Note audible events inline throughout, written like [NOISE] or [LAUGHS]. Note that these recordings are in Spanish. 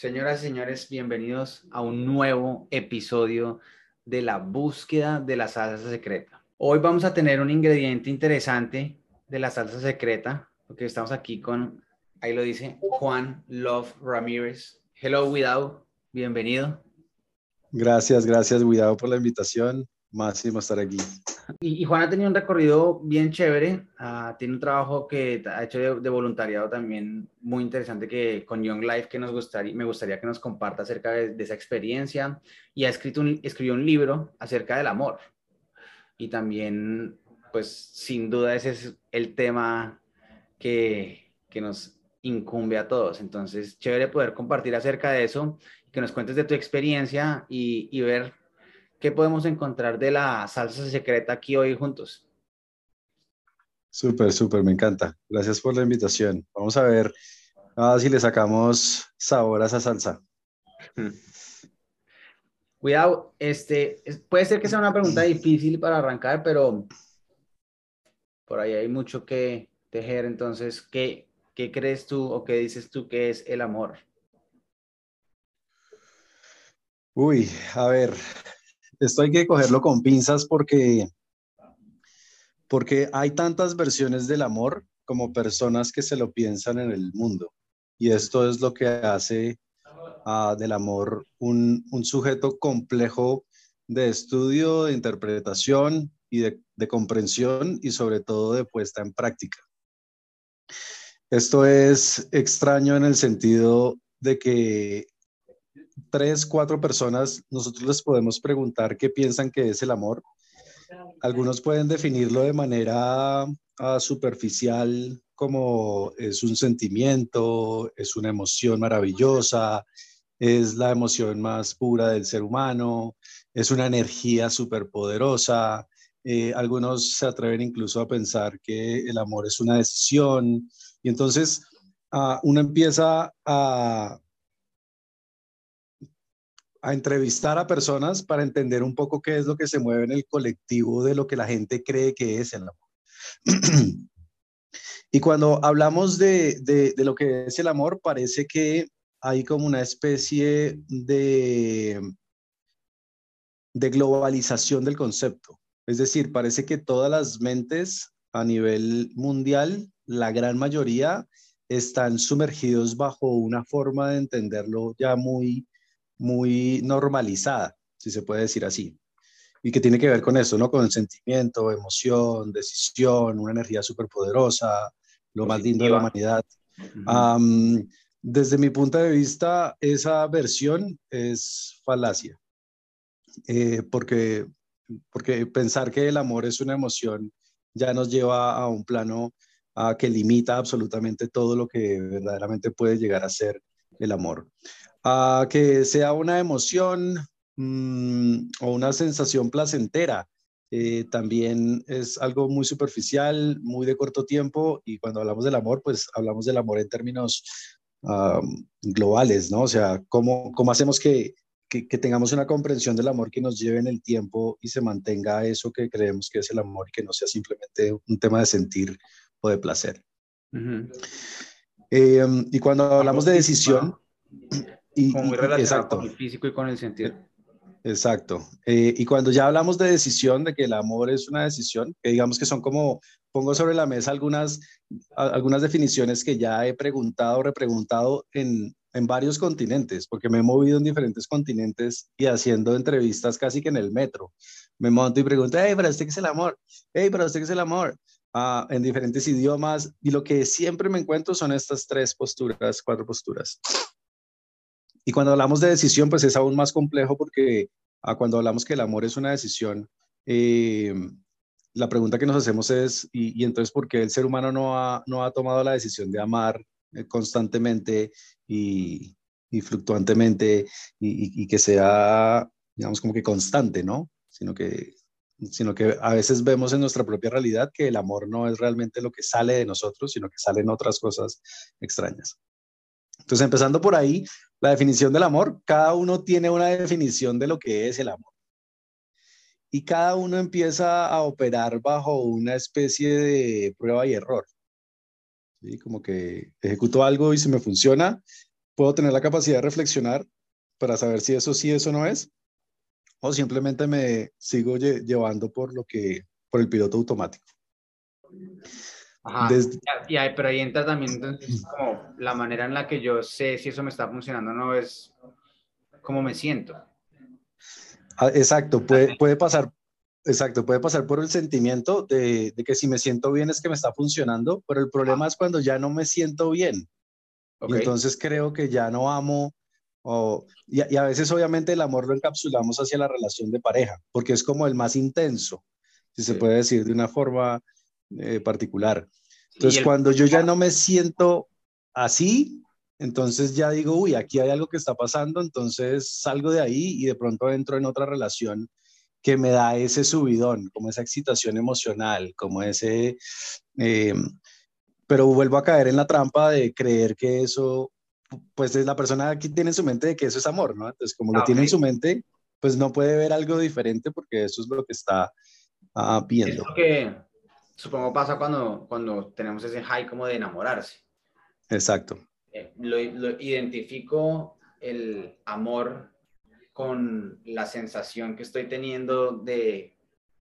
Señoras y señores, bienvenidos a un nuevo episodio de la búsqueda de la salsa secreta. Hoy vamos a tener un ingrediente interesante de la salsa secreta, porque estamos aquí con, ahí lo dice, Juan Love Ramírez. Hello, Without, bienvenido. Gracias, gracias, Without, por la invitación. Máximo estar aquí. Y, Juan ha tenido un recorrido bien chévere, uh, tiene un trabajo que ha hecho de, voluntariado también muy interesante que con Young Life que nos gustaría, me gustaría que nos comparta acerca de, esa experiencia y ha escrito un, escribió un libro acerca del amor. Y también, pues sin duda ese es el tema que, que nos incumbe a todos. Entonces, chévere poder compartir acerca de eso, que nos cuentes de tu experiencia y, y ver ¿Qué podemos encontrar de la salsa secreta aquí hoy juntos? Súper, súper, me encanta. Gracias por la invitación. Vamos a ver si le sacamos sabor a esa salsa. [LAUGHS] Cuidado, este, puede ser que sea una pregunta difícil para arrancar, pero por ahí hay mucho que tejer. Entonces, ¿qué, qué crees tú o qué dices tú que es el amor? Uy, a ver, esto hay que cogerlo con pinzas porque, porque hay tantas versiones del amor como personas que se lo piensan en el mundo. Y esto es lo que hace ah, del amor un, sujeto complejo de estudio, de interpretación y de, de comprensión y sobre todo de puesta en práctica. Esto es extraño en el sentido de que tres, cuatro personas, nosotros les podemos preguntar qué piensan que es el amor. Algunos pueden definirlo de manera ah, superficial como es un sentimiento, es una emoción maravillosa, es la emoción más pura del ser humano, es una energía superpoderosa. Eh, algunos se atreven incluso a pensar que el amor es una decisión. Y entonces ah, uno empieza a, a entrevistar a personas para entender un poco qué es lo que se mueve en el colectivo de lo que la gente cree que es el amor. [CLEARS THROAT] y cuando hablamos de, de, lo que es el amor, parece que hay como una especie de, de globalización del concepto. Es decir, parece que todas las mentes a nivel mundial, la gran mayoría, están sumergidos bajo una forma de entenderlo ya muy muy normalizada, si se puede decir así, y que tiene que ver con eso, ¿no? Con el sentimiento, emoción, decisión, una energía súper poderosa, lo más lindo de la humanidad. desde mi punto de vista, esa versión es falacia, eh, porque, porque pensar que el amor es una emoción ya nos lleva a un plano que limita absolutamente todo lo que verdaderamente puede llegar a ser el amor a que sea una emoción mm, o una sensación placentera. Eh, también es algo muy superficial, muy de corto tiempo y cuando hablamos del amor, pues hablamos del amor en términos globales, ¿no? O sea, ¿cómo, cómo hacemos que, que, tengamos una comprensión del amor que nos lleve en el tiempo y se mantenga eso que creemos que es el amor y que no sea simplemente un tema de sentir o de placer. Eh, y cuando hablamos de decisión, y, muy relacionado con el físico y con el sentido. Exacto. Eh, y cuando ya hablamos de decisión, de que el amor es una decisión, que digamos que son como, pongo sobre la mesa algunas, algunas definiciones que ya he preguntado, repreguntado en, en varios continentes, porque me he movido en diferentes continentes y haciendo entrevistas casi que en el metro. Me monto y pregunto, hey, ¿para usted qué es el amor? Hey, ¿para usted qué es el amor? Ah, en diferentes idiomas. Y lo que siempre me encuentro son estas tres posturas, cuatro posturas. Y cuando hablamos de decisión, pues es aún más complejo porque ah, cuando hablamos que el amor es una decisión, eh, la pregunta que nos hacemos es, ¿y, entonces por qué el ser humano no ha, no ha tomado la decisión de amar eh, constantemente y, y fluctuantemente y, y, que sea, digamos, como que constante, ¿no? Sino que, sino que a veces vemos en nuestra propia realidad que el amor no es realmente lo que sale de nosotros, sino que salen otras cosas extrañas. Entonces, empezando por ahí, la definición del amor, cada uno tiene una definición de lo que es el amor. Y cada uno empieza a operar bajo una especie de prueba y error. ¿Sí? Como que ejecuto algo y si me funciona, puedo tener la capacidad de reflexionar para saber si eso sí, eso no es, o simplemente me sigo llevando por lo que, por el piloto automático. Ajá. Y ahí, pero ahí entra también entonces como la manera en la que yo sé si eso me está funcionando o no es cómo me siento. Ah, exacto, puede, puede pasar, exacto, puede pasar por el sentimiento de, de, que si me siento bien es que me está funcionando, pero el problema es cuando ya no me siento bien. Y entonces creo que ya no amo, o, y, y, a veces obviamente el amor lo encapsulamos hacia la relación de pareja, porque es como el más intenso, si se puede decir de una forma eh, particular. Entonces, cuando yo ya no me siento así, entonces ya digo, uy, aquí hay algo que está pasando, entonces salgo de ahí y de pronto entro en otra relación que me da ese subidón, como esa excitación emocional, como ese... Eh, pero vuelvo a caer en la trampa de creer que eso, pues es la persona aquí tiene en su mente de que eso es amor, ¿no? Entonces, como lo ah, tiene en su mente, pues no puede ver algo diferente porque eso es lo que está uh, viendo. Es que supongo pasa cuando, cuando tenemos ese high como de enamorarse. Exacto. Eh, lo, identifico el amor con la sensación que estoy teniendo de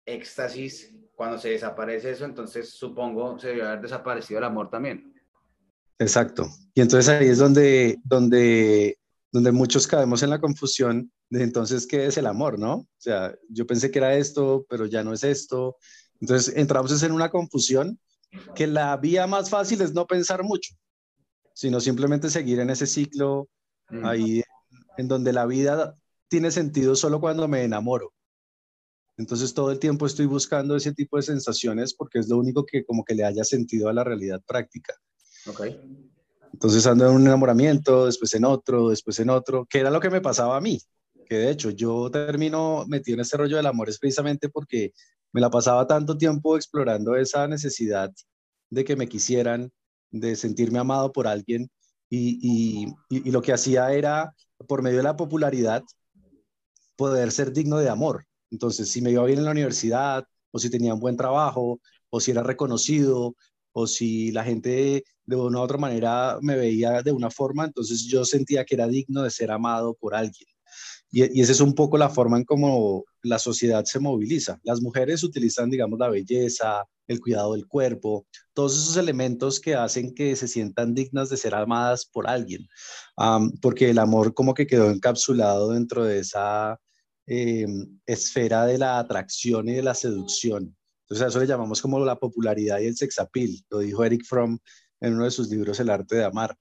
éxtasis cuando se desaparece eso, entonces supongo se debe haber desaparecido el amor también. Exacto. Y entonces ahí es donde, donde, donde muchos caemos en la confusión de entonces qué es el amor, ¿no? O sea, yo pensé que era esto, pero ya no es esto, entonces entramos en una confusión que la vía más fácil es no pensar mucho, sino simplemente seguir en ese ciclo mm. ahí en donde la vida tiene sentido solo cuando me enamoro. Entonces todo el tiempo estoy buscando ese tipo de sensaciones porque es lo único que como que le haya sentido a la realidad práctica. Okay. Entonces ando en un enamoramiento, después en otro, después en otro, que era lo que me pasaba a mí. Que de hecho yo termino metido en este rollo del amor es precisamente porque me la pasaba tanto tiempo explorando esa necesidad de que me quisieran, de sentirme amado por alguien y, lo que hacía era, por medio de la popularidad, poder ser digno de amor. Entonces, si me iba bien en la universidad, o si tenía un buen trabajo, o si era reconocido, o si la gente de una u otra manera me veía de una forma, entonces yo sentía que era digno de ser amado por alguien. Y, esa es un poco la forma en cómo la sociedad se moviliza. Las mujeres utilizan, digamos, la belleza, el cuidado del cuerpo, todos esos elementos que hacen que se sientan dignas de ser amadas por alguien, porque el amor como que quedó encapsulado dentro de esa em, esfera de la atracción y de la seducción. Entonces a eso le llamamos como la popularidad y el sex appeal, lo dijo Eric Fromm en uno de sus libros El arte de amar.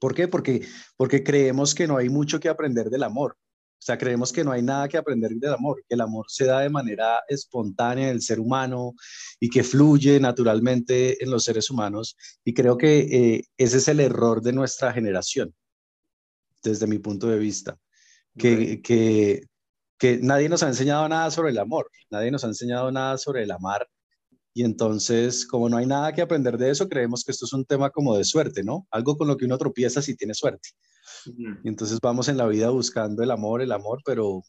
¿Por qué? Porque, porque creemos que no hay mucho que aprender del amor. O sea, creemos que no hay nada que aprender del amor, que el amor se da de manera espontánea en el ser humano y que fluye naturalmente en los seres humanos. Y creo que eh, ese es el error de nuestra generación, desde mi punto de vista, que, que, que nadie nos ha enseñado nada sobre el amor, nadie nos ha enseñado nada sobre el amar. Y entonces, como no hay nada que aprender de eso, creemos que esto es un tema como de suerte, ¿no? Algo con lo que uno tropieza si tiene suerte. Y entonces vamos en la vida buscando el amor, el amor, pero,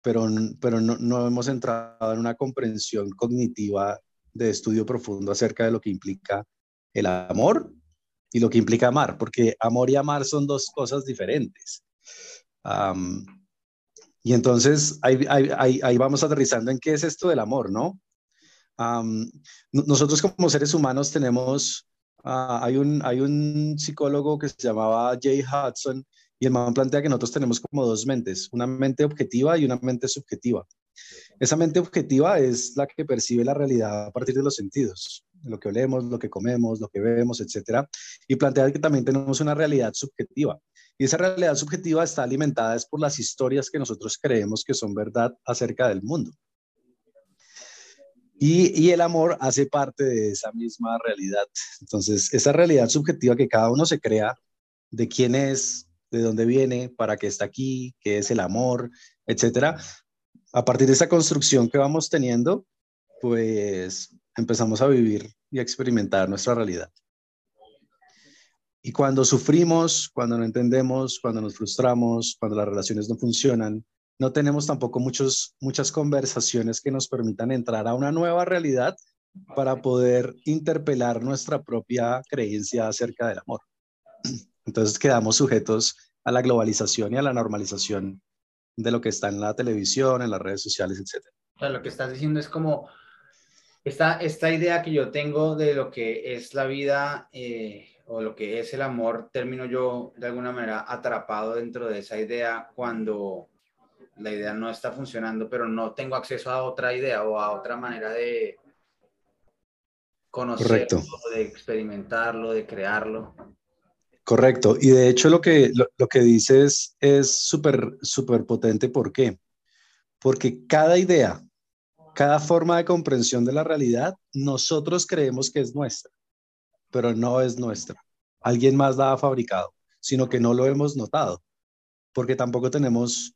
pero, pero no, no hemos entrado en una comprensión cognitiva de estudio profundo acerca de lo que implica el amor y lo que implica amar, porque amor y amar son dos cosas diferentes. y entonces ahí, ahí, ahí, vamos aterrizando en qué es esto del amor, ¿no? Nosotros como seres humanos tenemos Ah, hay, un, psicólogo que se llamaba Jay Hudson y el man plantea que nosotros tenemos como dos mentes, una mente objetiva y una mente subjetiva. Esa mente objetiva es la que percibe la realidad a partir de los sentidos, lo que olemos, lo que comemos, lo que vemos, etc. Y plantea que también tenemos una realidad subjetiva. Y esa realidad subjetiva está alimentada es por las historias que nosotros creemos que son verdad acerca del mundo. Y, el amor hace parte de esa misma realidad. Entonces, esa realidad subjetiva que cada uno se crea de quién es, de dónde viene, para qué está aquí, qué es el amor, etcétera. A partir de esa construcción que vamos teniendo, pues empezamos a vivir y a experimentar nuestra realidad. Y cuando sufrimos, cuando no entendemos, cuando nos frustramos, cuando las relaciones no funcionan, no tenemos tampoco muchos, muchas conversaciones que nos permitan entrar a una nueva realidad para poder interpelar nuestra propia creencia acerca del amor. [CLEARS THROAT] Entonces quedamos sujetos a la globalización y a la normalización de lo que está en la televisión, en las redes sociales, etc. O sea, lo que estás diciendo es como esta, esta idea que yo tengo de lo que es la vida eh, o lo que es el amor, termino yo de alguna manera atrapado dentro de esa idea cuando la idea no está funcionando, pero no tengo acceso a otra idea o a otra manera de conocerlo, de experimentarlo, de crearlo. Correcto. Y de hecho lo que, lo, que dices es súper, súper potente. ¿Por qué? Porque cada idea, cada forma de comprensión de la realidad, nosotros creemos que es nuestra, pero no es nuestra. Alguien más la ha fabricado, sino que no lo hemos notado, porque tampoco tenemos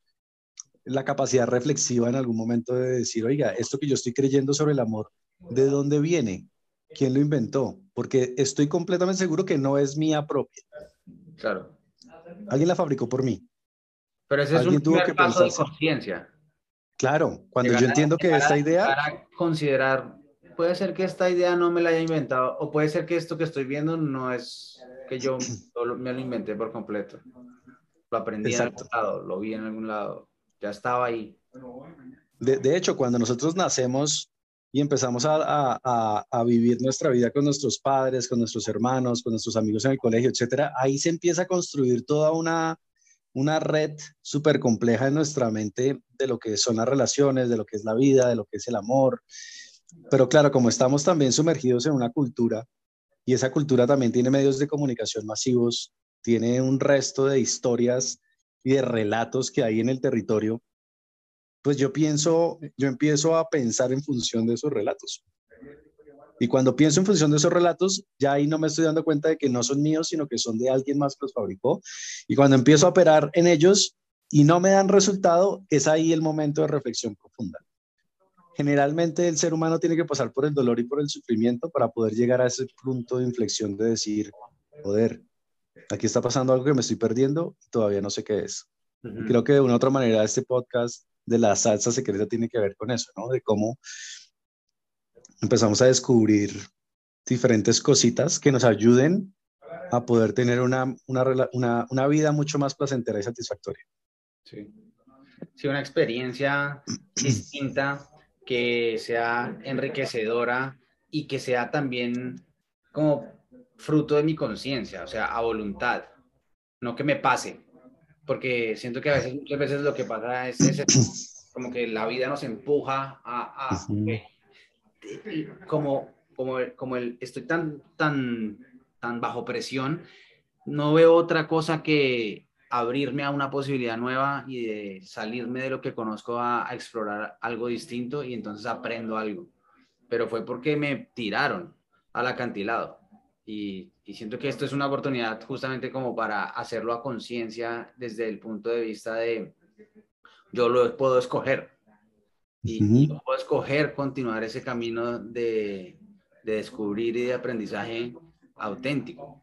la capacidad reflexiva en algún momento de decir, oiga, esto que yo estoy creyendo sobre el amor, ¿de dónde viene? ¿Quién lo inventó? Porque estoy completamente seguro que no es mía propia. Claro. Alguien la fabricó por mí. Pero ese es un tuvo que paso de conciencia. Claro, cuando yo entiendo que esta idea... Para considerar, puede ser que esta idea no me la haya inventado, o puede ser que esto que estoy viendo no es que yo [CLEARS THROAT] me lo inventé por completo. Lo aprendí en algún lado, lo vi en algún lado ya estaba ahí. De, hecho, cuando nosotros nacemos y empezamos a, a, vivir nuestra vida con nuestros padres, con nuestros hermanos, con nuestros amigos en el colegio, etcétera, ahí se empieza a construir toda una, una red súper compleja en nuestra mente de lo que son las relaciones, de lo que es la vida, de lo que es el amor. Pero claro, como estamos también sumergidos en una cultura y esa cultura también tiene medios de comunicación masivos, tiene un resto de historias y de relatos que hay en el territorio, pues yo pienso, yo empiezo a pensar en función de esos relatos. Y cuando pienso en función de esos relatos, ya ahí no me estoy dando cuenta de que no son míos, sino que son de alguien más que los fabricó. Y cuando empiezo a operar en ellos y no me dan resultado, es ahí el momento de reflexión profunda. Generalmente el ser humano tiene que pasar por el dolor y por el sufrimiento para poder llegar a ese punto de inflexión de decir, joder, aquí está pasando algo que me estoy perdiendo y todavía no sé qué es. Creo que de una u otra manera este podcast de la salsa secreta tiene que ver con eso, ¿no? De cómo empezamos a descubrir diferentes cositas que nos ayuden a poder tener una, una, una, una vida mucho más placentera y satisfactoria. Sí. sí, una experiencia [CLEARS THROAT] distinta que sea enriquecedora y que sea también como fruto de mi conciencia, o sea, a voluntad, no que me pase, porque siento que a veces, muchas veces lo que pasa es, como que la vida nos empuja a, como, como, como el, estoy tan, tan, tan bajo presión, no veo otra cosa que abrirme a una posibilidad nueva y de salirme de lo que conozco a, a explorar algo distinto y entonces aprendo algo. Pero fue porque me tiraron al acantilado y, siento que esto es una oportunidad justamente como para hacerlo a conciencia desde el punto de vista de yo lo puedo escoger y, puedo escoger continuar ese camino de, de, descubrir y de aprendizaje auténtico.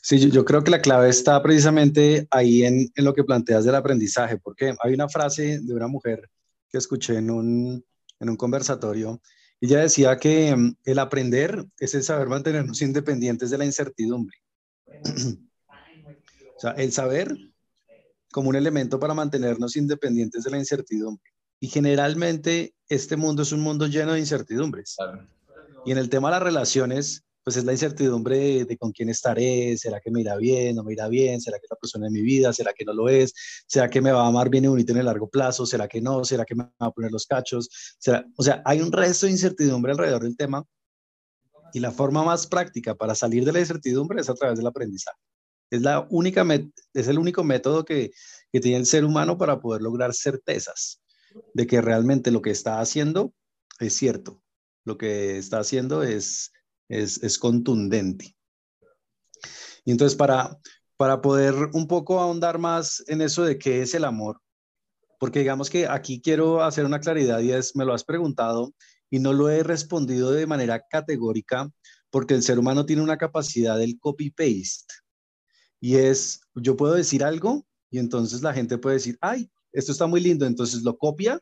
Sí, yo, creo que la clave está precisamente ahí en, en, lo que planteas del aprendizaje, porque hay una frase de una mujer que escuché en un, en un conversatorio ella decía que mm, el aprender es el saber mantenernos independientes de la incertidumbre. [CLEARS THROAT] o sea, el saber como un elemento para mantenernos independientes de la incertidumbre. Y generalmente este mundo es un mundo lleno de incertidumbres. Y en el tema de las relaciones, pues es la incertidumbre de, con quién estaré, será que me irá bien, no me irá bien, será que es la persona de mi vida, será que no lo es, será que me va a amar bien y bonito en el largo plazo, será que no, será que me va a poner los cachos, ¿Será? o sea, hay un resto de incertidumbre alrededor del tema y la forma más práctica para salir de la incertidumbre es a través del aprendizaje. Es, la única es el único método que, que tiene el ser humano para poder lograr certezas de que realmente lo que está haciendo es cierto, lo que está haciendo es es, contundente. Y entonces para, para poder un poco ahondar más en eso de qué es el amor, porque digamos que aquí quiero hacer una claridad y es, me lo has preguntado y no lo he respondido de manera categórica porque el ser humano tiene una capacidad del copy-paste. Y es, yo puedo decir algo y entonces la gente puede decir, ay, esto está muy lindo, entonces lo copia,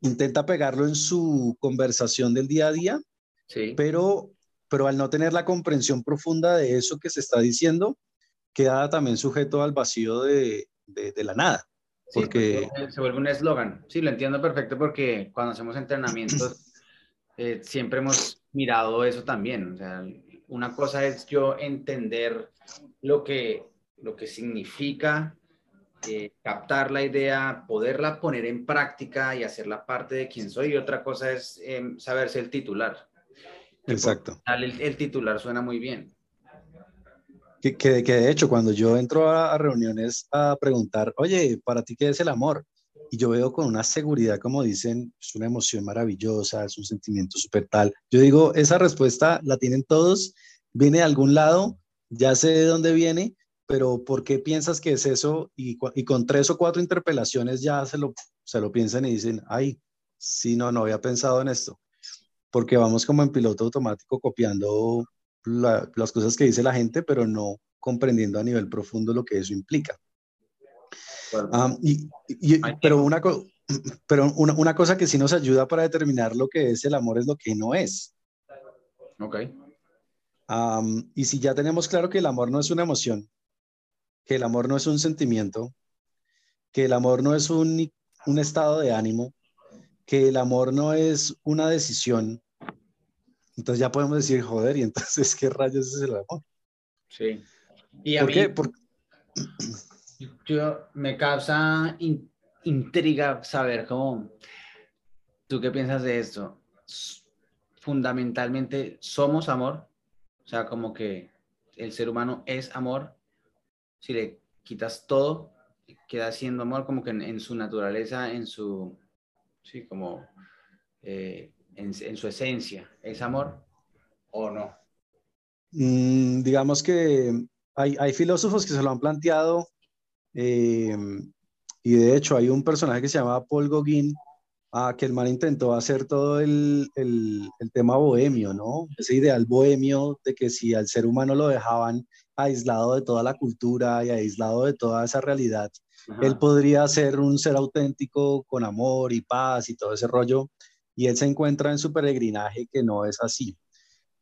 intenta pegarlo en su conversación del día a día, sí. pero pero al no tener la comprensión profunda de eso que se está diciendo, queda también sujeto al vacío de, de, la nada. Porque... se vuelve un eslogan. Sí, lo entiendo perfecto porque cuando hacemos entrenamientos [LAUGHS] eh, siempre hemos mirado eso también. O sea, una cosa es yo entender lo que, lo que significa eh, captar la idea, poderla poner en práctica y hacerla parte de quien soy. Y otra cosa es em, saberse el titular. Exacto. El, titular suena muy bien. Que, que, de hecho, cuando yo entro a, reuniones a preguntar, oye, ¿para ti qué es el amor? Y yo veo con una seguridad, como dicen, es una emoción maravillosa, es un sentimiento súper tal. Yo digo, esa respuesta la tienen todos, viene de algún lado, ya sé de dónde viene, pero ¿por qué piensas que es eso? Y, y con tres o cuatro interpelaciones ya se lo, se lo piensan y dicen, ay, sí, no, no había pensado en esto. Porque vamos como en piloto automático copiando las cosas que dice la gente, pero no comprendiendo a nivel profundo lo que eso implica. y, pero una, [CLEARS THROAT] pero una, una, cosa que sí nos ayuda para determinar lo que es el amor es lo que no es. Ok. y si ya tenemos claro que el amor no es una emoción, que el amor no es un sentimiento, que el amor no es un, un estado de ánimo, que el amor no es una decisión. Entonces ya podemos decir, joder, y entonces, ¿qué rayos es el amor? Sí. Y a ¿Por qué? Porque... Yo, me causa intriga saber cómo, ¿tú qué piensas de esto? Fundamentalmente, ¿somos amor? O sea, como que el ser humano es amor si le quitas todo, queda siendo amor como que en, su naturaleza, en su, sí, como eh, en, su esencia, ¿es amor o no? Mm, digamos que hay, hay, filósofos que se lo han planteado eh, y de hecho hay un personaje que se llama Paul Gauguin a que el man intentó hacer todo el, el, el, tema bohemio, ¿no? Ese ideal bohemio de que si al ser humano lo dejaban aislado de toda la cultura y aislado de toda esa realidad, él podría ser un ser auténtico con amor y paz y todo ese rollo, y él se encuentra en su peregrinaje que no es así,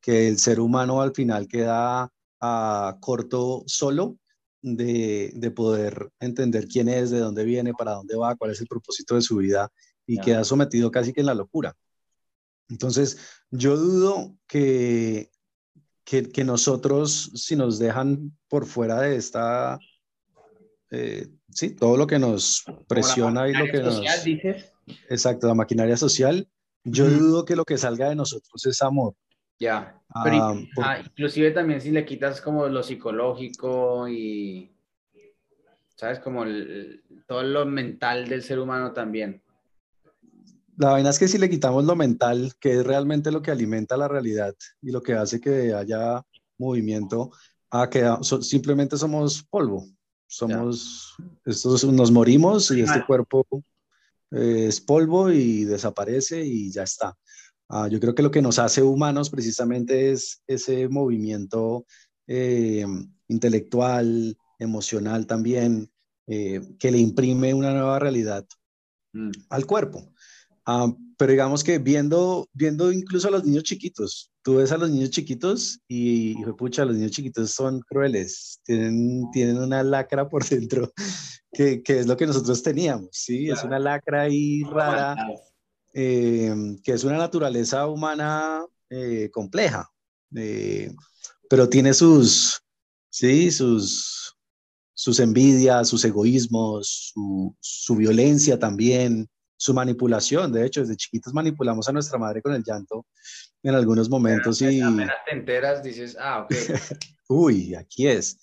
que el ser humano al final queda a corto solo de, de, poder entender quién es, de dónde viene, para dónde va, cuál es el propósito de su vida y queda sometido casi que en la locura. Entonces, yo dudo que, que, nosotros, si nos dejan por fuera de esta, eh, sí, todo lo que nos presiona y lo que nos... Dices. Exacto, la maquinaria social, yo dudo que lo que salga de nosotros es amor. Ya, ah, ah, inclusive también si le quitas como lo psicológico y, ¿sabes? Como todo lo mental del ser humano también. La vaina es que si le quitamos lo mental, que es realmente lo que alimenta la realidad y lo que hace que haya movimiento, a que simplemente somos polvo. Somos, estos, nos morimos y este cuerpo eh, es polvo y desaparece y ya está. Ah, yo creo que lo que nos hace humanos precisamente es ese movimiento eh, intelectual, emocional también, eh, que le imprime una nueva realidad mm. al cuerpo. Ah, pero digamos que viendo, viendo incluso a los niños chiquitos, tú ves a los niños chiquitos y, pucha, los niños chiquitos son crueles, tienen, tienen una lacra por [LAUGHS] dentro, que, que es lo que nosotros teníamos, ¿sí? Es una lacra ahí rara, eh, que es una naturaleza humana eh, compleja, eh, pero tiene sus, sí, sus, sus envidias, sus egoísmos, su, su violencia también, su manipulación. De hecho, desde chiquitos manipulamos a nuestra madre con el llanto en algunos momentos y... Apenas te enteras, dices, ah, ok. [LAUGHS] Uy, aquí es.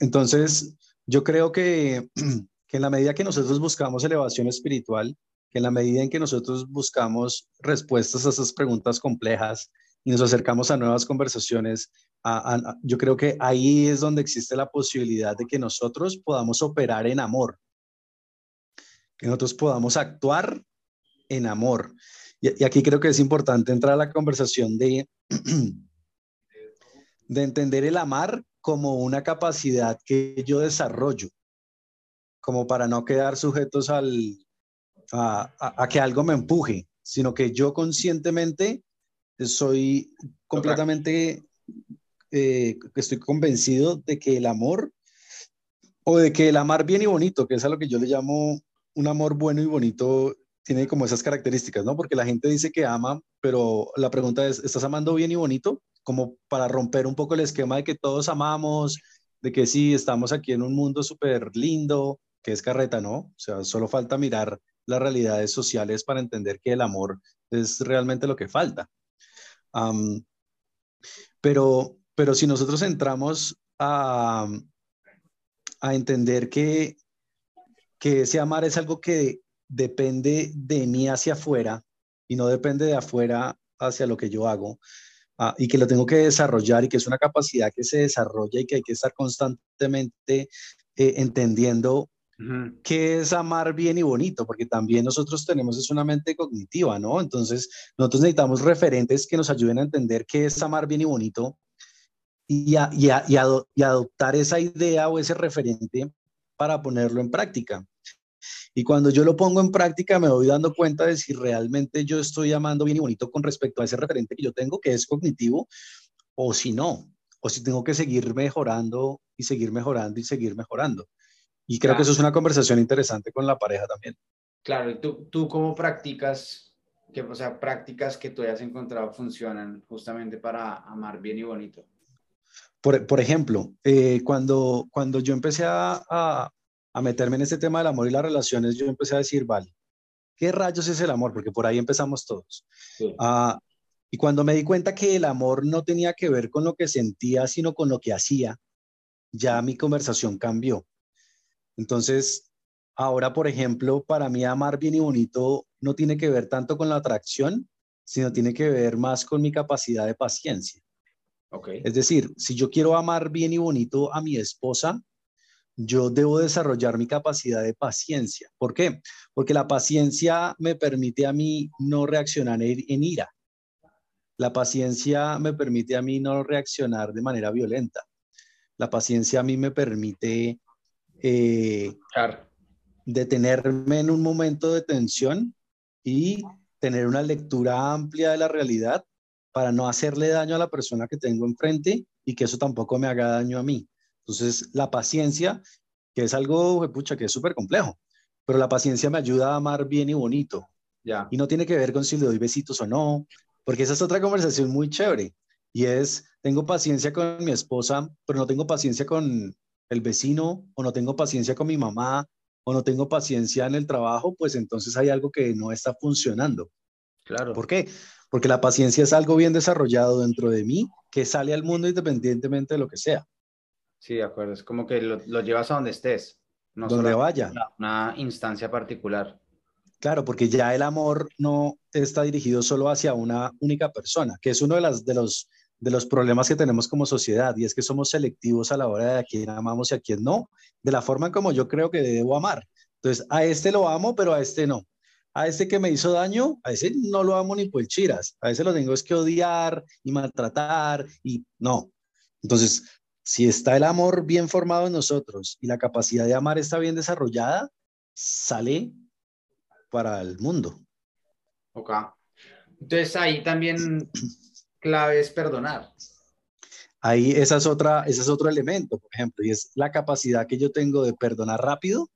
entonces, yo creo que, [CLEARS THROAT] que en la medida que nosotros buscamos elevación espiritual, que en la medida en que nosotros buscamos respuestas a esas preguntas complejas y nos acercamos a nuevas conversaciones, yo creo que ahí es donde existe la posibilidad de que nosotros podamos operar en amor, que nosotros podamos actuar en amor. Y, aquí creo que es importante entrar a la conversación de, [CLEARS THROAT] de entender el amar como una capacidad que yo desarrollo, como para no quedar sujetos al, a, a, que algo me empuje, sino que yo conscientemente soy completamente, eh, estoy convencido de que el amor, o de que el amar bien y bonito, que es a lo que yo le llamo un amor bueno y bonito, tiene como esas características, ¿no? Porque la gente dice que ama, pero la pregunta es, ¿estás amando bien y bonito? Como para romper un poco el esquema de que todos amamos, de que sí, estamos aquí en un mundo súper lindo, que es carreta, ¿no? O sea, solo falta mirar las realidades sociales para entender que el amor es realmente lo que falta. pero, pero si nosotros entramos a, a entender que, que ese amar es algo que depende de mí hacia afuera y no depende de afuera hacia lo que yo hago, Ah, y que lo tengo que desarrollar y que es una capacidad que se desarrolla y que hay que estar constantemente eh, entendiendo qué es amar bien y bonito, porque también nosotros tenemos es una mente cognitiva, ¿no? Entonces, nosotros necesitamos referentes que nos ayuden a entender qué es amar bien y bonito y, y, y adoptar esa idea o ese referente para ponerlo en práctica. Y cuando yo lo pongo en práctica, me voy dando cuenta de si realmente yo estoy amando bien y bonito con respecto a ese referente que yo tengo, que es cognitivo, o si no, o si tengo que seguir mejorando y seguir mejorando y seguir mejorando. Y creo que eso es una conversación interesante con la pareja también. Claro, ¿y tú, tú cómo practicas, que, o sea, prácticas que tú hayas encontrado funcionan justamente para amar bien y bonito? Por, por ejemplo, eh, cuando, cuando yo empecé a, a meterme en este tema del amor y las relaciones, yo empecé a decir, vale, ¿qué rayos es el amor? Porque por ahí empezamos todos. Ah, y cuando me di cuenta que el amor no tenía que ver con lo que sentía, sino con lo que hacía, ya mi conversación cambió. Entonces, ahora, por ejemplo, para mí amar bien y bonito no tiene que ver tanto con la atracción, sino tiene que ver más con mi capacidad de paciencia. Okay. Es decir, si yo quiero amar bien y bonito a mi esposa, yo debo desarrollar mi capacidad de paciencia. ¿Por qué? Porque la paciencia me permite a mí no reaccionar en ira. La paciencia me permite a mí no reaccionar de manera violenta. La paciencia a mí me permite eh, detenerme en un momento de tensión y tener una lectura amplia de la realidad para no hacerle daño a la persona que tengo enfrente y que eso tampoco me haga daño a mí. Entonces, la paciencia, que es algo, pucha, que es súper complejo, pero la paciencia me ayuda a amar bien y bonito. Ya. Y no tiene que ver con si le doy besitos o no, porque esa es otra conversación muy chévere. Y es, tengo paciencia con mi esposa, pero no tengo paciencia con el vecino, o no tengo paciencia con mi mamá, o no tengo paciencia en el trabajo, pues entonces hay algo que no está funcionando. Claro. ¿Por qué? Porque la paciencia es algo bien desarrollado dentro de mí que sale al mundo independientemente de lo que sea. Sí, de acuerdo. Es como que lo, llevas a donde estés. No donde vaya. Una, instancia particular. Claro, porque ya el amor no está dirigido solo hacia una única persona, que es uno de, las, de, los, de los problemas que tenemos como sociedad, y es que somos selectivos a la hora de a quién amamos y a quién no, de la forma como yo creo que debo amar. Entonces, a este lo amo, pero a este no. A este que me hizo daño, a ese no lo amo ni por chiras. A ese lo tengo es que odiar y maltratar y no. Entonces, si está el amor bien formado en nosotros y la capacidad de amar está bien desarrollada, sale para el mundo. Ok. Entonces ahí también [CLEARS THROAT] clave es perdonar. Ahí esa es otra, ese es otro elemento, por ejemplo, y es la capacidad que yo tengo de perdonar rápido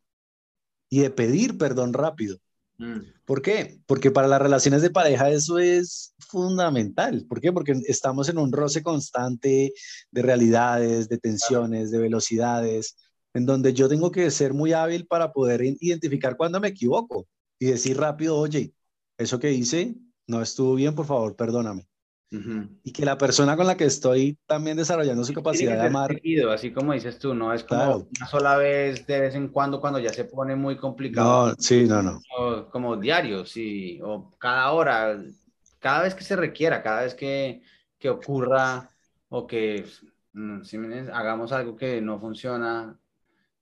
y de pedir perdón rápido. Mm. ¿Por qué? Porque para las relaciones de pareja eso es fundamental. ¿Por qué? Porque estamos en un roce constante de realidades, de tensiones, de velocidades, en donde yo tengo que ser muy hábil para poder identificar cuando me equivoco y decir rápido, oye, eso que hice no estuvo bien, por favor, perdóname. Y que la persona con la que estoy también desarrollando su capacidad de amar. así como dices tú, no es como una sola vez, de vez en cuando, cuando ya se pone muy complicado. No, sí, no, no. como diario, sí, o cada hora, cada vez que se requiera, cada vez que, que ocurra o que mm, si hagamos algo que no funciona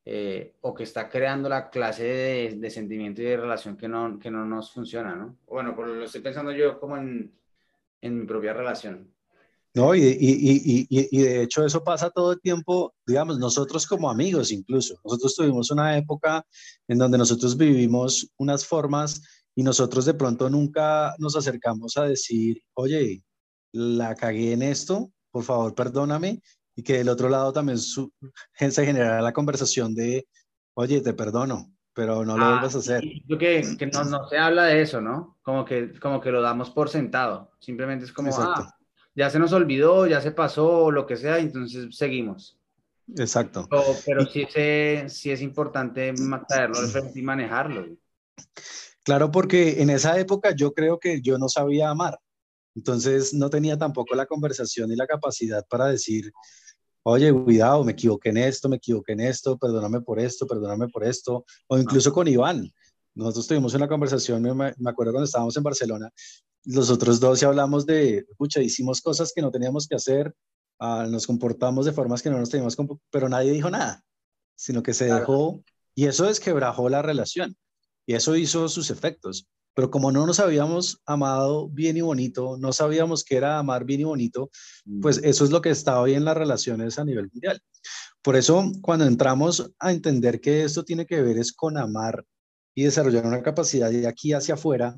eh, o que está creando la clase de, de, sentimiento y de relación que no, que no nos funciona, ¿no? Bueno, pues lo estoy pensando yo como en en mi propia relación. No, y, y, y, y, de hecho eso pasa todo el tiempo, digamos, nosotros como amigos incluso. Nosotros tuvimos una época en donde nosotros vivimos unas formas y nosotros de pronto nunca nos acercamos a decir, oye, la cagué en esto, por favor, perdóname, y que del otro lado también su, [LAUGHS] se generara la conversación de, oye, te perdono, pero no lo ah, vuelvas a hacer. Yo que, que no, no, se habla de eso, ¿no? Como que, como que lo damos por sentado. Simplemente es como, ah, ya se nos olvidó, ya se pasó, lo que sea, entonces seguimos. Exacto. Pero, sí, sí, es importante traerlo y manejarlo. Claro, porque en esa época yo creo que yo no sabía amar. Entonces no tenía tampoco la conversación y la capacidad para decir, oye, cuidado, me equivoqué en esto, me equivoqué en esto, perdóname por esto, perdóname por esto, o incluso con Iván. Nosotros tuvimos una conversación, me, me acuerdo cuando estábamos en Barcelona, los otros dos ya hablamos de, escucha, hicimos cosas que no teníamos que hacer, ah, nos comportamos de formas que no nos teníamos, pero nadie dijo nada, sino que se dejó, y eso desquebrajó la relación, y eso hizo sus efectos. Pero como no nos habíamos amado bien y bonito, no sabíamos qué era amar bien y bonito, pues mm. eso es lo que estaba hoy en las relaciones a nivel mundial. Por eso, cuando entramos a entender que esto tiene que ver es con amar y desarrollar una capacidad de aquí hacia afuera,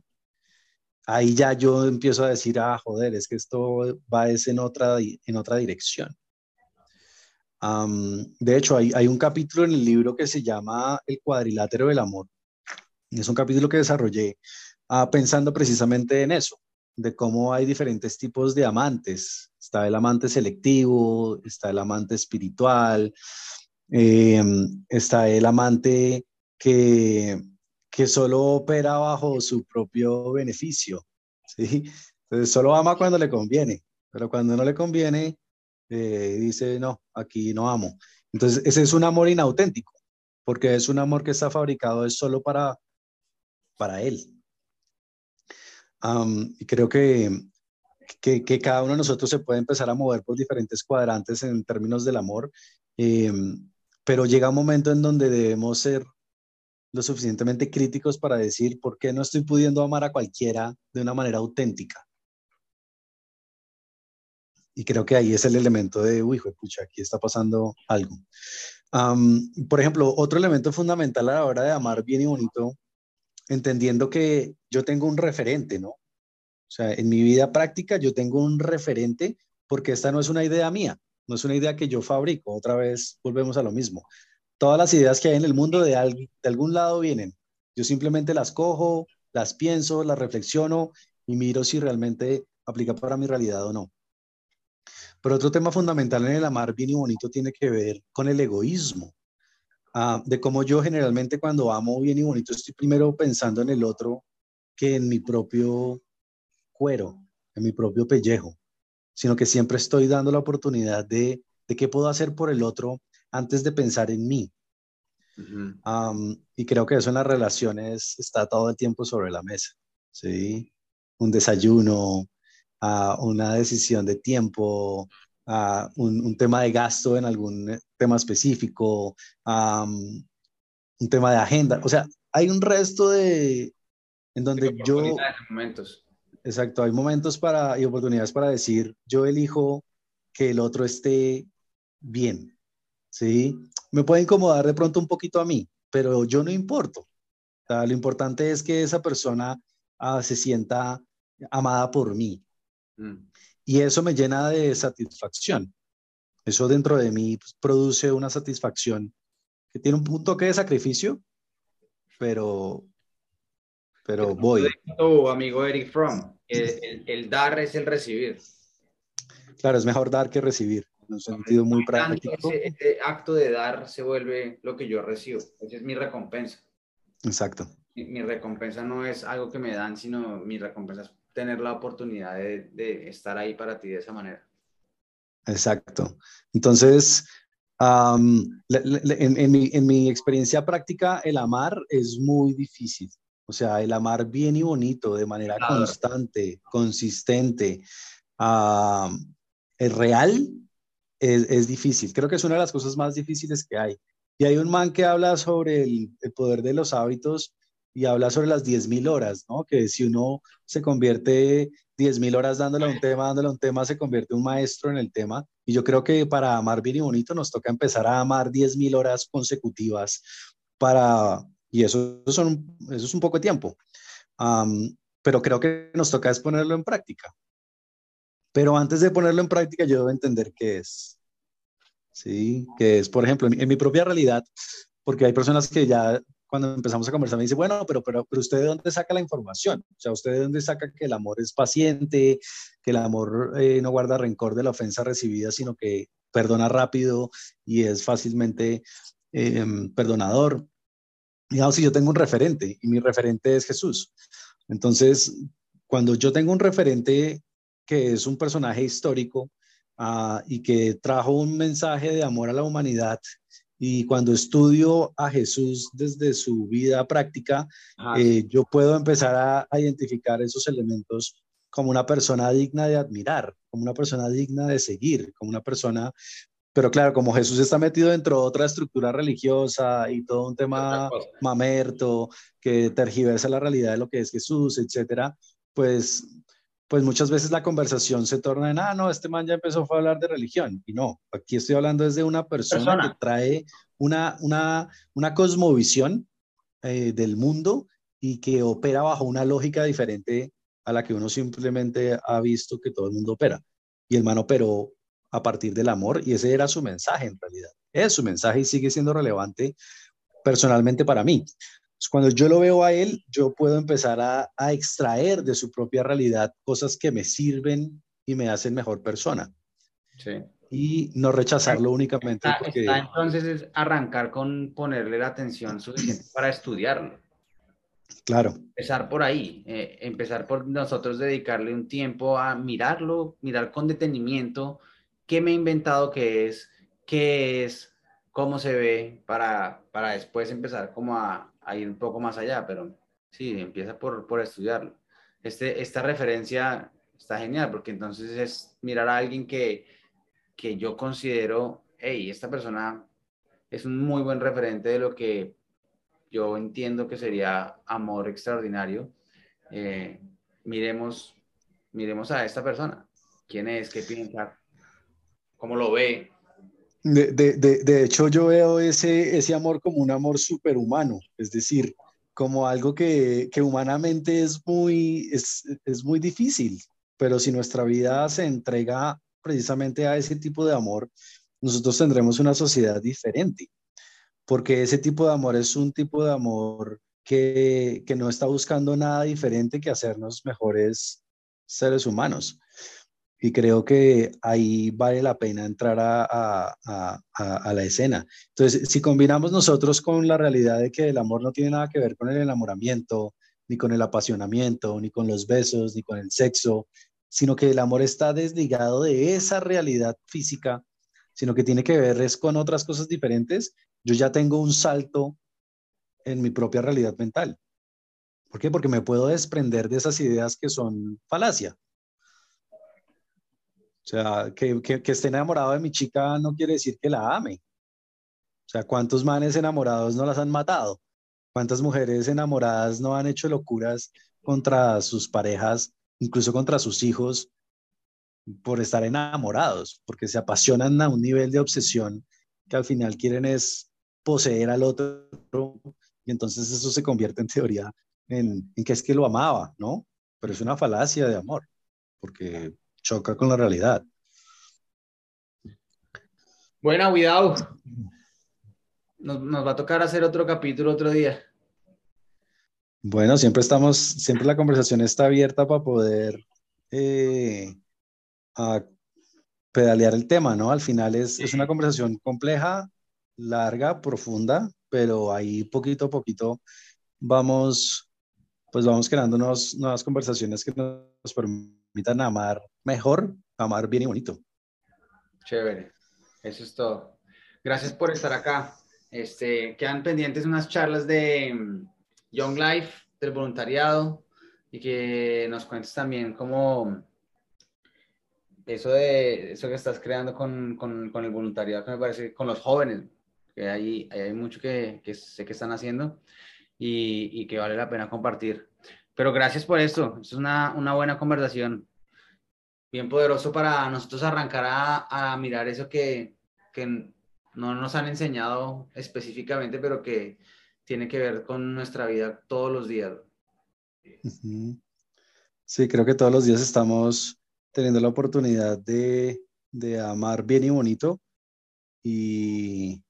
ahí ya yo empiezo a decir, ah, joder, es que esto va es en otra, en otra dirección. de hecho, hay, hay, un capítulo en el libro que se llama El cuadrilátero del amor. Es un capítulo que desarrollé ah, pensando precisamente en eso, de cómo hay diferentes tipos de amantes. Está el amante selectivo, está el amante espiritual, em, está el amante que, que solo opera bajo su propio beneficio, [LAUGHS] ¿sí? Entonces solo ama cuando le conviene, pero cuando no le conviene, eh, dice, no, aquí no amo. Entonces ese es un amor inauténtico, porque es un amor que está fabricado es solo para, para él. y creo que, que, cada uno de nosotros se puede empezar a mover por diferentes cuadrantes en términos del amor, em, pero llega un momento en donde debemos ser lo suficientemente críticos para decir por qué no estoy pudiendo amar a cualquiera de una manera auténtica. Y creo que ahí es el elemento de, uy, pucha, aquí está pasando algo. por ejemplo, otro elemento fundamental a la hora de amar bien y bonito, entendiendo que yo tengo un referente, ¿no? O sea, en mi vida práctica yo tengo un referente porque esta no es una idea mía, no es una idea que yo fabrico. Otra vez volvemos a lo mismo todas las ideas que hay en el mundo de, de algún lado vienen. Yo simplemente las cojo, las pienso, las reflexiono y miro si realmente aplica para mi realidad o no. Pero otro tema fundamental en el amar bien y bonito tiene que ver con el egoísmo. Ah, de cómo yo generalmente cuando amo bien y bonito estoy primero pensando en el otro que en mi propio cuero, en mi propio pellejo, sino que siempre estoy dando la oportunidad de, de qué puedo hacer por el otro antes de pensar en mí. y creo que eso en las relaciones está todo el tiempo sobre la mesa, ¿sí? Un desayuno, uh, una decisión de tiempo, uh, un, tema de gasto en algún eh, tema específico, un tema de agenda. O sea, hay un resto de... en donde yo... Momentos. Exacto, hay momentos para, y oportunidades para decir, yo elijo que el otro esté bien, ¿sí? Me puede incomodar de pronto un poquito a mí, pero yo no importo. lo importante es que esa persona ah, se sienta amada por mí. Mm. Y eso me llena de satisfacción. Eso dentro de mí pues, produce una satisfacción que tiene un toque de sacrificio, pero, pero voy. Tu amigo Eric Fromm, el dar es el recibir. Claro, es mejor dar que recibir en un sentido muy práctico. Ese, acto de dar se vuelve lo que yo recibo. Esa es mi recompensa. Exacto. Mi, recompensa no es algo que me dan, sino mi recompensa es tener la oportunidad de, estar ahí para ti de esa manera. Exacto. Entonces, en, mi, en, mi, experiencia práctica, el amar es muy difícil. O sea, el amar bien y bonito, de manera constante, consistente, es real, es, difícil. Creo que es una de las cosas más difíciles que hay. Y hay un man que habla sobre el, poder de los hábitos y habla sobre las 10.000 horas, ¿no? Que si uno se convierte 10.000 horas dándole un tema, dándole un tema, se convierte un maestro en el tema. Y yo creo que para amar bien y bonito nos toca empezar a amar 10.000 horas consecutivas para, y eso, eso es un poco de tiempo. pero creo que nos toca es ponerlo en práctica. Pero antes de ponerlo en práctica, yo debo entender qué es. Sí, que es, por ejemplo, en, mi propia realidad, porque hay personas que ya cuando empezamos a conversar me dicen, bueno, pero, pero, pero usted de dónde saca la información? O sea, usted de dónde saca que el amor es paciente, que el amor eh, no guarda rencor de la ofensa recibida, sino que perdona rápido y es fácilmente em, perdonador. Digamos, si yo tengo un referente y mi referente es Jesús. Entonces, cuando yo tengo un referente que es un personaje histórico ah, y que trajo un mensaje de amor a la humanidad, y cuando estudio a Jesús desde su vida práctica, eh, yo puedo empezar a, identificar esos elementos como una persona digna de admirar, como una persona digna de seguir, como una persona pero claro, como Jesús está metido dentro de otra estructura religiosa y todo un tema mamerto que tergiversa la realidad de lo que es Jesús, etcétera, pues, pues muchas veces la conversación se torna en, ah, no, este man ya empezó a hablar de religión. Y no, aquí estoy hablando desde una persona, que trae una, una, una cosmovisión eh, del mundo y que opera bajo una lógica diferente a la que uno simplemente ha visto que todo el mundo opera. Y el man operó a partir del amor y ese era su mensaje en realidad. Es su mensaje y sigue siendo relevante personalmente para mí. Cuando yo lo veo a él, yo puedo empezar a, extraer de su propia realidad cosas que me sirven y me hacen mejor persona. Sí. Y no rechazarlo únicamente porque... entonces es arrancar con ponerle la atención suficiente para estudiarlo. Claro. Empezar por ahí, eh, empezar por nosotros dedicarle un tiempo a mirarlo, mirar con detenimiento qué me he inventado que es, qué es, cómo se ve, para, para después empezar como a, ir un poco más allá, pero sí, empieza por, por estudiarlo. Este, esta referencia está genial porque entonces es mirar a alguien que, que yo considero, hey, esta persona es un muy buen referente de lo que yo entiendo que sería amor extraordinario. Eh, miremos, miremos a esta persona. ¿Quién es? ¿Qué piensa? ¿Cómo lo ve? De, de, de, de, hecho, yo veo ese, ese amor como un amor superhumano, es decir, como algo que, que humanamente es muy, es, es muy difícil, pero si nuestra vida se entrega precisamente a ese tipo de amor, nosotros tendremos una sociedad diferente, porque ese tipo de amor es un tipo de amor que, que no está buscando nada diferente que hacernos mejores seres humanos. Y creo que ahí vale la pena entrar a, a, a, la escena. Entonces, si combinamos nosotros con la realidad de que el amor no tiene nada que ver con el enamoramiento, ni con el apasionamiento, ni con los besos, ni con el sexo, sino que el amor está desligado de esa realidad física, sino que tiene que ver es con otras cosas diferentes, yo ya tengo un salto en mi propia realidad mental. ¿Por qué? Porque me puedo desprender de esas ideas que son falacia. O sea, que, que, esté enamorado de mi chica no quiere decir que la ame. O sea, ¿cuántos manes enamorados no las han matado? ¿Cuántas mujeres enamoradas no han hecho locuras contra sus parejas, incluso contra sus hijos, por estar enamorados? Porque se apasionan a un nivel de obsesión que al final quieren es poseer al otro y entonces eso se convierte en teoría en que es que lo amaba, ¿no? Pero es una falacia de amor, porque choca con la realidad. Bueno, cuidado. Nos, nos, va a tocar hacer otro capítulo otro día. Bueno, siempre estamos, siempre la conversación está abierta para poder eh, pedalear el tema, ¿no? Al final es, es, una conversación compleja, larga, profunda, pero ahí poquito a poquito vamos, pues vamos creando nuevas conversaciones que nos permitan amar mejor, amar bien y bonito. Chévere, eso es todo. Gracias por estar acá. Este, quedan pendientes unas charlas de mm, Young Life, del voluntariado, y que nos cuentes también cómo eso de eso que estás creando con, con, con el voluntariado, que me parece, con los jóvenes, que hay, hay mucho que, que sé que están haciendo y, y, que vale la pena compartir. Pero gracias por esto, es una, una buena conversación bien poderoso para nosotros arrancar a, a mirar eso que, que, no nos han enseñado específicamente, pero que tiene que ver con nuestra vida todos los días. Sí, creo que todos los días estamos teniendo la oportunidad de, de amar bien y bonito. Y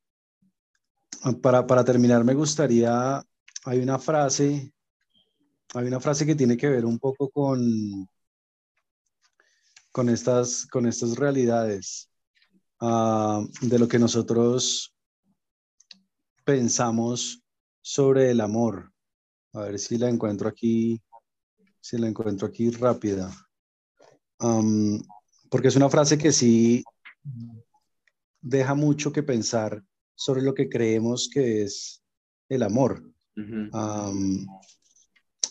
para, para terminar, me gustaría, hay una frase, hay una frase que tiene que ver un poco con, con, estas, con estas realidades ah, de lo que nosotros pensamos sobre el amor. A ver si la encuentro aquí, si la encuentro aquí rápida. porque es una frase que sí deja mucho que pensar sobre lo que creemos que es el amor.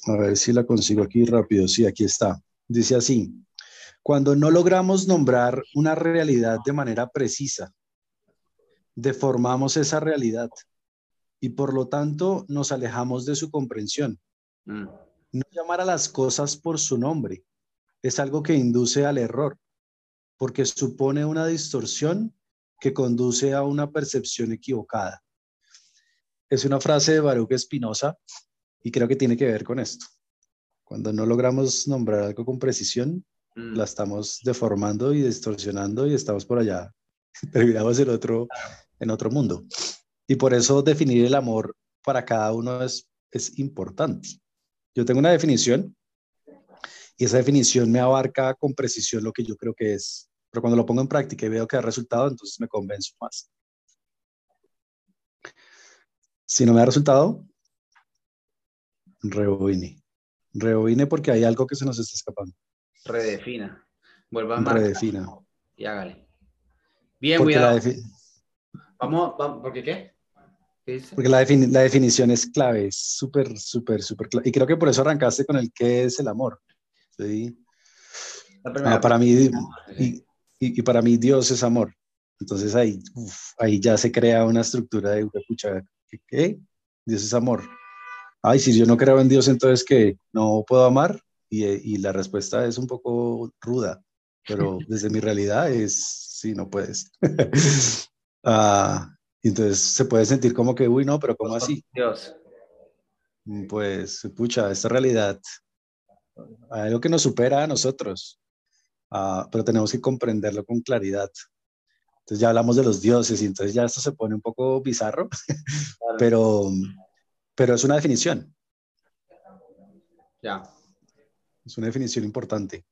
A ver si la consigo aquí rápido. Sí, aquí está. Dice así, cuando no logramos nombrar una realidad de manera precisa, deformamos esa realidad y por lo tanto nos alejamos de su comprensión. Mm. No llamar a las cosas por su nombre es algo que induce al error, porque supone una distorsión que conduce a una percepción equivocada. Es una frase de Baruch Espinosa y creo que tiene que ver con esto. Cuando no logramos nombrar algo con precisión, mm. la estamos deformando y distorsionando y estamos por allá, [LAUGHS] terminamos en otro, en otro mundo. Y por eso definir el amor para cada uno es, es importante. Yo tengo una definición y esa definición me abarca con precisión lo que yo creo que es pero cuando lo pongo en práctica y veo que ha resultado, entonces me convenzo más. Si no me da resultado, rebobine. Rebobine porque hay algo que se nos está escapando. Redefina. Vuelva a marcar. Redefina. Y hágale. Bien, cuidado. Vamos, vamos, ¿por qué qué? Porque la, la, definición es clave, es súper, súper, súper clave. Y creo que por eso arrancaste con el qué es el amor. ¿sí? Ah, para mí, y, y, para mí Dios es amor. Entonces ahí, ahí ya se crea una estructura de, escucha, ¿qué? Dios es amor. Ay, si yo no creo en Dios, entonces que no puedo amar. Y, y, la respuesta es un poco ruda, pero [LAUGHS] desde mi realidad es, sí, no puedes. [LAUGHS] ah, entonces se puede sentir como que, uy, no, pero ¿cómo así? Dios. Pues, pucha, esta realidad, hay algo que nos supera a nosotros. Ah, pero tenemos que comprenderlo con claridad. Entonces ya hablamos de los dioses y entonces ya esto se pone un poco bizarro, [LAUGHS] pero, pero es una definición. Ya. Es una definición importante.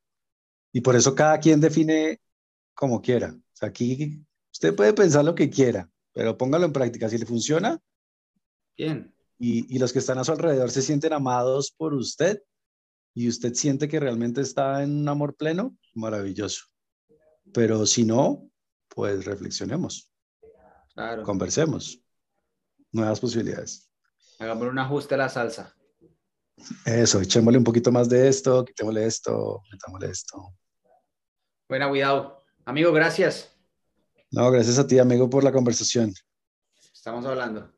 Y por eso cada quien define como quiera. O sea, aquí usted puede pensar lo que quiera, pero póngalo en práctica. Si le funciona, bien. Y, y los que están a su alrededor se sienten amados por usted, y usted siente que realmente está en un amor pleno, maravilloso. Pero si no, pues reflexionemos. Claro. Conversemos. Nuevas posibilidades. Hagamos un ajuste a la salsa. Eso, echémosle un poquito más de esto, quitémosle esto, metámosle esto. Buena, cuidado. Amigo, gracias. No, gracias a ti, amigo, por la conversación. Estamos hablando.